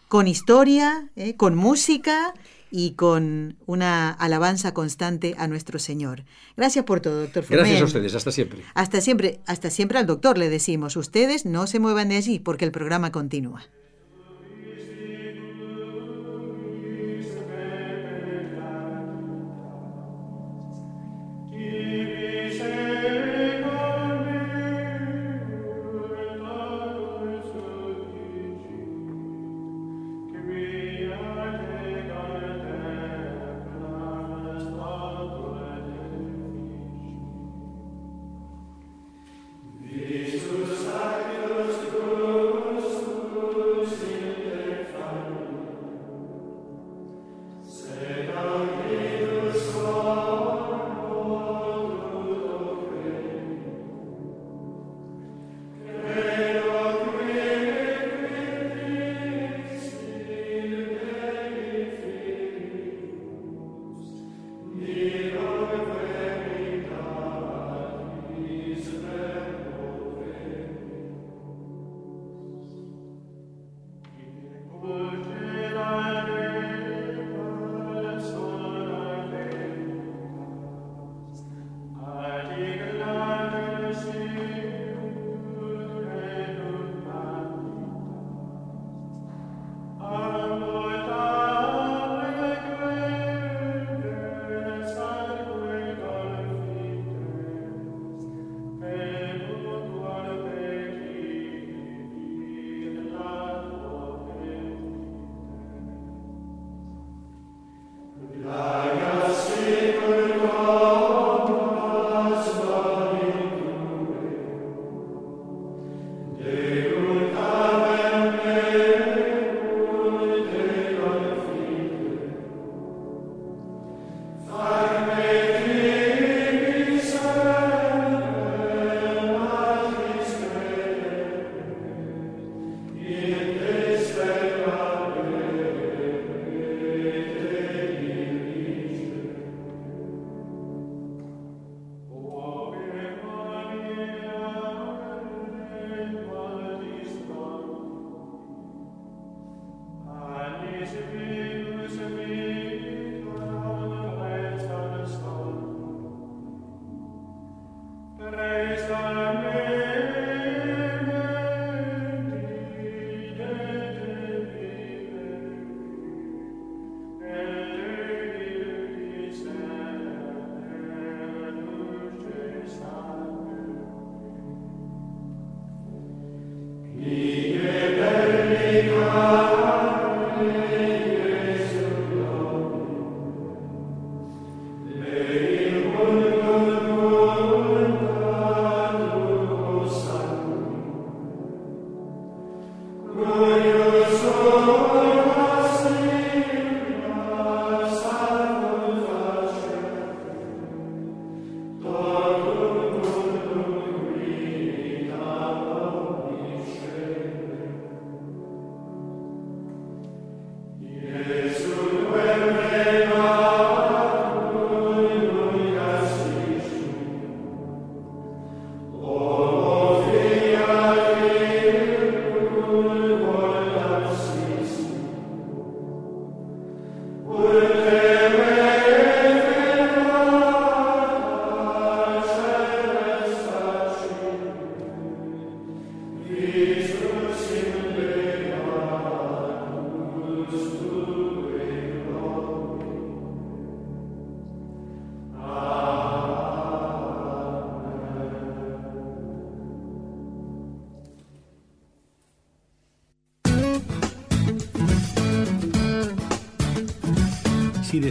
con historia, ¿eh? con música y con una alabanza constante a nuestro Señor. Gracias por todo, doctor Gracias a ustedes, hasta siempre. Hasta siempre, hasta siempre al doctor le decimos, ustedes no se muevan de allí porque el programa continúa. Preis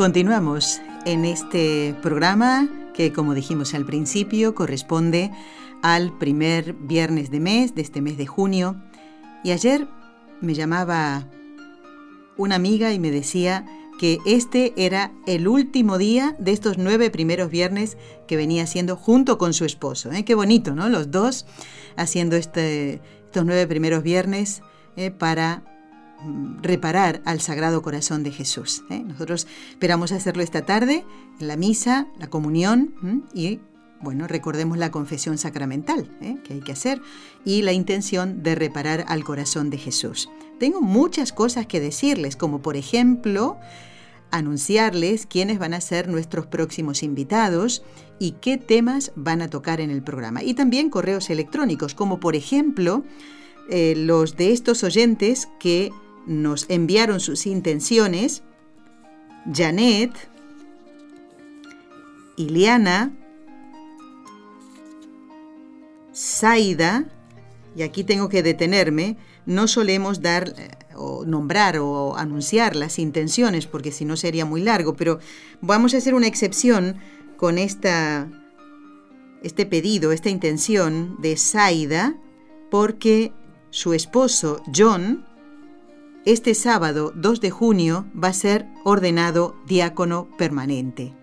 Continuamos en este programa que, como dijimos al principio, corresponde al primer viernes de mes, de este mes de junio. Y ayer me llamaba una amiga y me decía que este era el último día de estos nueve primeros viernes que venía haciendo junto con su esposo. ¿eh? Qué bonito, ¿no? Los dos haciendo este, estos nueve primeros viernes ¿eh? para reparar al Sagrado Corazón de Jesús. ¿eh? Nosotros esperamos hacerlo esta tarde en la misa, la comunión y, bueno, recordemos la confesión sacramental ¿eh? que hay que hacer y la intención de reparar al corazón de Jesús. Tengo muchas cosas que decirles, como por ejemplo, anunciarles quiénes van a ser nuestros próximos invitados y qué temas van a tocar en el programa. Y también correos electrónicos, como por ejemplo eh, los de estos oyentes que nos enviaron sus intenciones, Janet, Iliana, Saida, y aquí tengo que detenerme, no solemos dar eh, o nombrar o anunciar las intenciones porque si no sería muy largo, pero vamos a hacer una excepción con esta, este pedido, esta intención de Saida, porque su esposo John este sábado 2 de junio va a ser ordenado diácono permanente.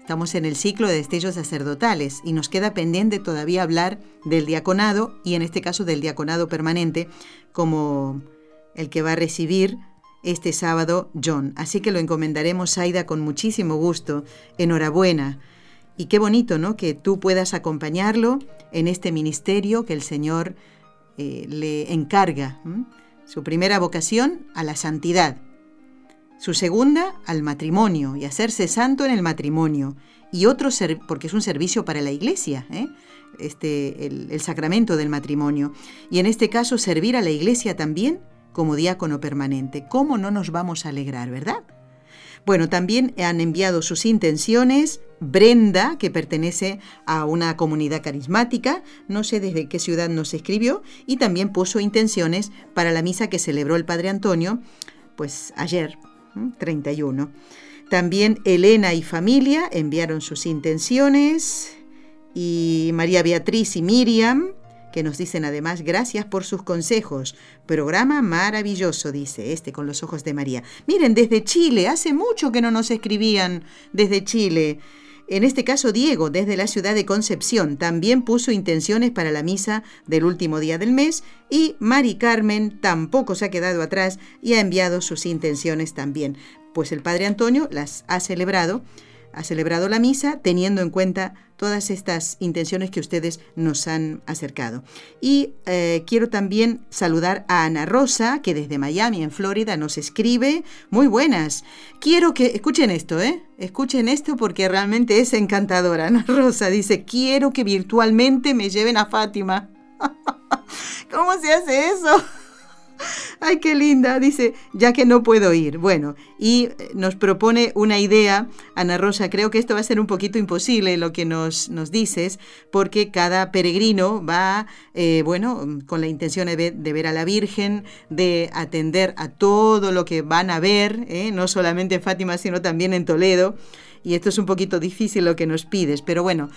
Estamos en el ciclo de destellos sacerdotales y nos queda pendiente todavía hablar del diaconado y en este caso del diaconado permanente como el que va a recibir este sábado John. Así que lo encomendaremos, Aida, con muchísimo gusto. Enhorabuena. Y qué bonito, ¿no? Que tú puedas acompañarlo en este ministerio que el Señor eh, le encarga. Su primera vocación a la santidad. Su segunda al matrimonio y hacerse santo en el matrimonio. Y otro, porque es un servicio para la iglesia, ¿eh? este, el, el sacramento del matrimonio. Y en este caso servir a la iglesia también como diácono permanente. ¿Cómo no nos vamos a alegrar, verdad? Bueno, también han enviado sus intenciones Brenda, que pertenece a una comunidad carismática, no sé desde qué ciudad nos escribió, y también puso intenciones para la misa que celebró el Padre Antonio, pues ayer, 31. También Elena y familia enviaron sus intenciones, y María Beatriz y Miriam, que nos dicen además gracias por sus consejos. Programa maravilloso, dice este con los ojos de María. Miren, desde Chile, hace mucho que no nos escribían desde Chile. En este caso, Diego, desde la ciudad de Concepción, también puso intenciones para la misa del último día del mes y Mari Carmen tampoco se ha quedado atrás y ha enviado sus intenciones también, pues el Padre Antonio las ha celebrado ha celebrado la misa teniendo en cuenta todas estas intenciones que ustedes nos han acercado. Y eh, quiero también saludar a Ana Rosa, que desde Miami, en Florida, nos escribe. Muy buenas. Quiero que, escuchen esto, ¿eh? Escuchen esto porque realmente es encantadora. Ana Rosa dice, quiero que virtualmente me lleven a Fátima. ¿Cómo se hace eso? Ay, qué linda, dice, ya que no puedo ir. Bueno, y eh, nos propone una idea, Ana Rosa, creo que esto va a ser un poquito imposible lo que nos, nos dices, porque cada peregrino va, eh, bueno, con la intención de ver, a la Virgen, de atender a todo lo que van a ver, ¿eh? no solamente en Fátima, sino también en Toledo. Y esto es un poquito difícil lo que nos pides, pero bueno.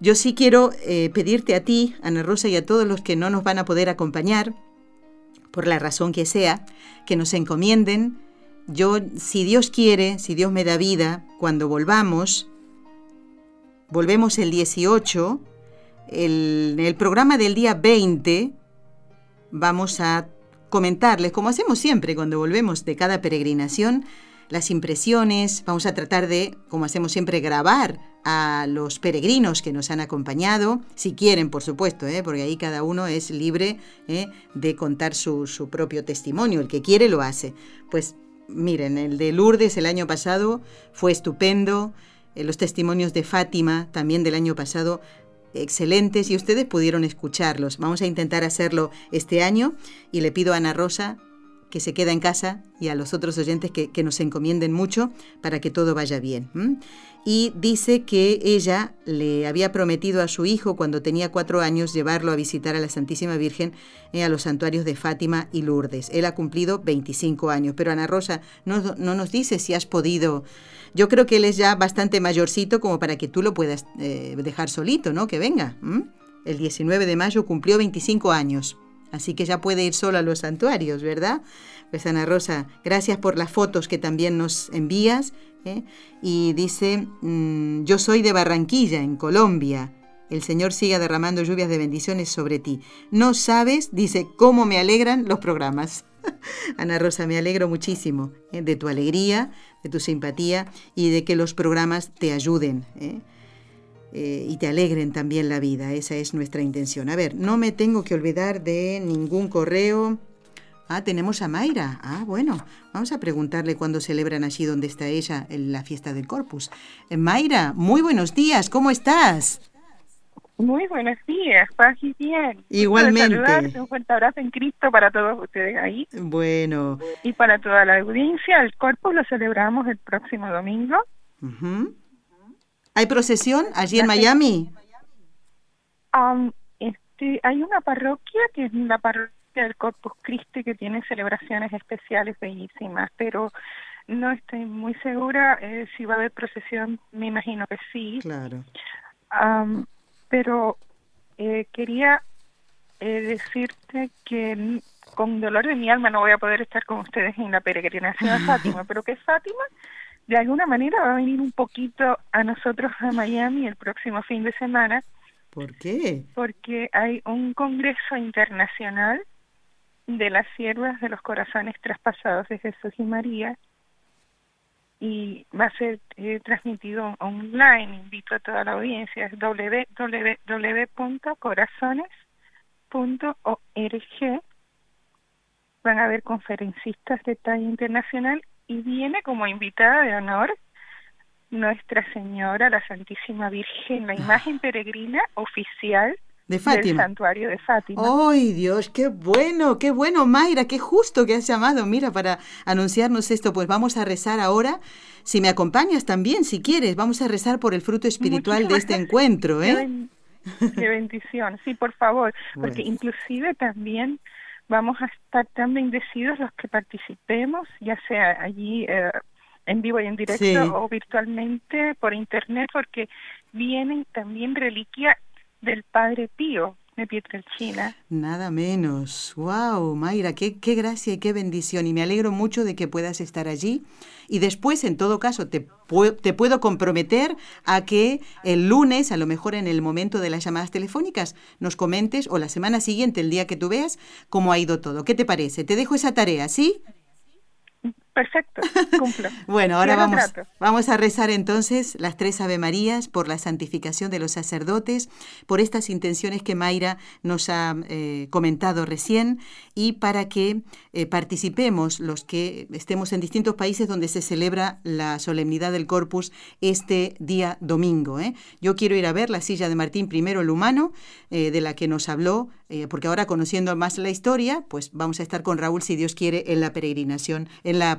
Yo sí quiero pedirte a ti, Ana Rosa, y a todos los que no nos van a poder acompañar, por la razón que sea, que nos encomienden. Yo, si Dios quiere, si Dios me da vida, cuando volvamos, volvemos el 18, el, en el programa del día 20 vamos a comentarles, como hacemos siempre cuando volvemos de cada peregrinación, las impresiones, vamos a tratar de, como hacemos siempre, grabar a los peregrinos que nos han acompañado, si quieren, por supuesto, ¿eh? porque ahí cada uno es libre ¿eh? de contar su, su propio testimonio, el que quiere lo hace. Pues miren, el de Lourdes el año pasado fue estupendo, eh, los testimonios de Fátima también del año pasado excelentes y ustedes pudieron escucharlos. Vamos a intentar hacerlo este año y le pido a Ana Rosa que se queda en casa y a los otros oyentes que, nos encomienden mucho para que todo vaya bien. Y dice que ella le había prometido a su hijo cuando tenía cuatro años llevarlo a visitar a la Santísima Virgen eh, a los santuarios de Fátima y Lourdes. Él ha cumplido 25 años, pero Ana Rosa no, nos dice si has podido... Yo creo que él es ya bastante mayorcito como para que tú lo puedas eh, dejar solito, ¿no? Que venga. El 19 de mayo cumplió 25 años. Así que ya puede ir solo a los santuarios, ¿verdad? Pues Ana Rosa, gracias por las fotos que también nos envías. ¿eh? Y dice, mm, yo soy de Barranquilla, en Colombia. El Señor siga derramando lluvias de bendiciones sobre ti. No sabes, dice, cómo me alegran los programas. Ana Rosa, me alegro muchísimo ¿eh? de tu alegría, de tu simpatía y de que los programas te ayuden. ¿eh? Eh, y te alegren también la vida. Esa es nuestra intención. A ver, no me tengo que olvidar de ningún correo. Ah, tenemos a Mayra. Ah, bueno, vamos a preguntarle cuándo celebran allí donde está ella en la fiesta del Corpus. Eh, Mayra, muy buenos días, ¿cómo estás? Muy buenos días, paz y bien. Igualmente. Un fuerte abrazo en Cristo para todos ustedes ahí. Bueno. Y para toda la audiencia, el Corpus lo celebramos el próximo domingo. ¿Hay procesión allí en Miami? este, hay una parroquia que es la parroquia del Corpus Christi que tiene celebraciones especiales bellísimas, pero no estoy muy segura eh, si va a haber procesión, me imagino que sí. Claro. pero eh, quería eh, decirte que con dolor de mi alma no voy a poder estar con ustedes en la peregrinación a Fátima, pero que Fátima de alguna manera va a venir un poquito a nosotros a Miami el próximo fin de semana. ¿Por qué? Porque hay un congreso internacional de las siervas de los corazones traspasados de Jesús y María y va a ser eh, transmitido online. Invito a toda la audiencia, es www.corazones.org. Van a haber conferencistas de talla internacional y viene como invitada de honor Nuestra Señora, la Santísima Virgen, la imagen ah. peregrina oficial de Fátima. del santuario de Fátima. ¡Ay, Dios! ¡Qué bueno! ¡Qué bueno, Mayra! ¡Qué justo que has llamado! Mira, para anunciarnos esto, pues vamos a rezar ahora. Si me acompañas también, si quieres, vamos a rezar por el fruto espiritual de este encuentro, ¿eh? Qué bendición, sí, por favor, porque inclusive también vamos a estar tan bendecidos los que participemos, ya sea allí eh, en vivo y en directo o virtualmente por internet, porque vienen también reliquias del Padre Pío, de Pietrelcina. Nada menos. ¡Wow! Mayra, qué, qué gracia y qué bendición. Y me alegro mucho de que puedas estar allí. Y después, en todo caso, te, te puedo comprometer a que el lunes, a lo mejor en el momento de las llamadas telefónicas, nos comentes, o la semana siguiente, el día que tú veas, cómo ha ido todo. ¿Qué te parece? Te dejo esa tarea, ¿sí? Perfecto, cumplo. bueno, ahora vamos, vamos a rezar entonces las tres Ave Marías por la santificación de los sacerdotes, por estas intenciones que Mayra nos ha eh, comentado recién y para que eh, participemos los que estemos en distintos países donde se celebra la solemnidad del Corpus este día domingo. ¿eh? Yo quiero ir a ver la silla de Martín I el humano, de la que nos habló porque ahora conociendo más la historia, pues vamos a estar con Raúl, si Dios quiere, en la peregrinación, en la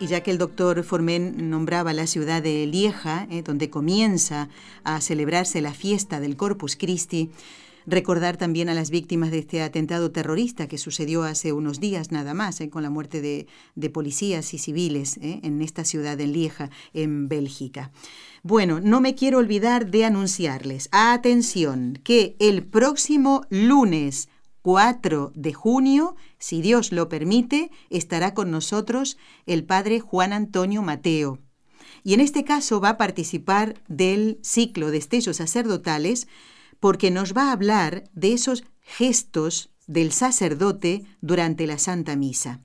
Y ya que el doctor Formen nombraba la ciudad de Lieja, eh, donde comienza a celebrarse la fiesta del Corpus Christi, recordar también a las víctimas de este atentado terrorista que sucedió hace unos días nada más, eh, con la muerte de, policías y civiles eh, en esta ciudad de Lieja, en Bélgica. Bueno, no me quiero olvidar de anunciarles, atención, que el próximo lunes 4 de junio, si Dios lo permite, estará con nosotros el Padre Juan Antonio Mateo. Y en este caso va a participar del ciclo de estellos sacerdotales porque nos va a hablar de esos gestos del sacerdote durante la Santa Misa.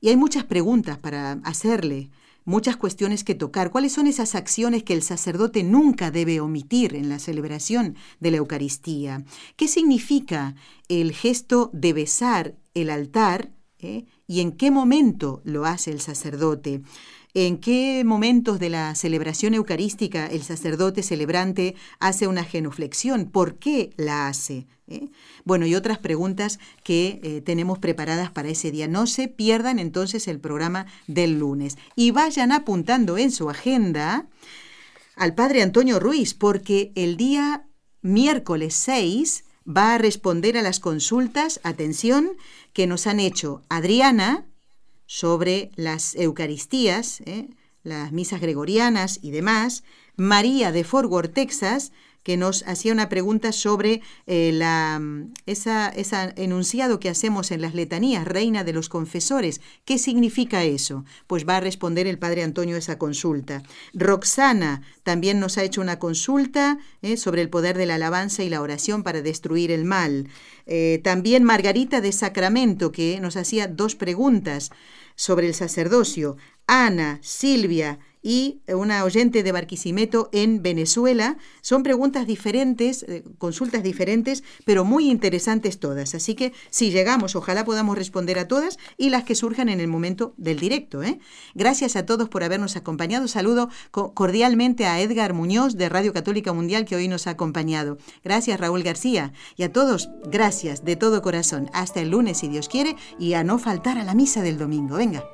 Y hay muchas preguntas para hacerle muchas cuestiones que tocar. ¿Cuáles son esas acciones que el sacerdote nunca debe omitir en la celebración de la Eucaristía? ¿Qué significa el gesto de besar el altar? ¿eh? ¿Y en qué momento lo hace el sacerdote? ¿En qué momentos de la celebración eucarística el sacerdote celebrante hace una genuflexión? ¿Por qué la hace? ¿Eh? Bueno, y otras preguntas que eh, tenemos preparadas para ese día. No se pierdan entonces el programa del lunes y vayan apuntando en su agenda al padre Antonio Ruiz, porque el día miércoles 6 va a responder a las consultas, atención, que nos han hecho Adriana sobre las Eucaristías, ¿eh? las misas gregorianas y demás, María de Fort Worth, Texas, que nos hacía una pregunta sobre eh, la, esa, esa, enunciado que hacemos en las letanías, Reina de los Confesores. ¿Qué significa eso? Pues va a responder el Padre Antonio esa consulta. Roxana también nos ha hecho una consulta eh, sobre el poder de la alabanza y la oración para destruir el mal. Eh, también Margarita de Sacramento, que nos hacía dos preguntas sobre el sacerdocio. Ana, Silvia y una oyente de Barquisimeto en Venezuela. Son preguntas diferentes, eh, consultas diferentes, pero muy interesantes todas. Así que si llegamos, ojalá podamos responder a todas y las que surjan en el momento del directo. ¿eh? Gracias a todos por habernos acompañado. Saludo cordialmente a Edgar Muñoz de Radio Católica Mundial que hoy nos ha acompañado. Gracias Raúl García. Y a todos, gracias de todo corazón. Hasta el lunes si Dios quiere y a no faltar a la misa del domingo. Venga.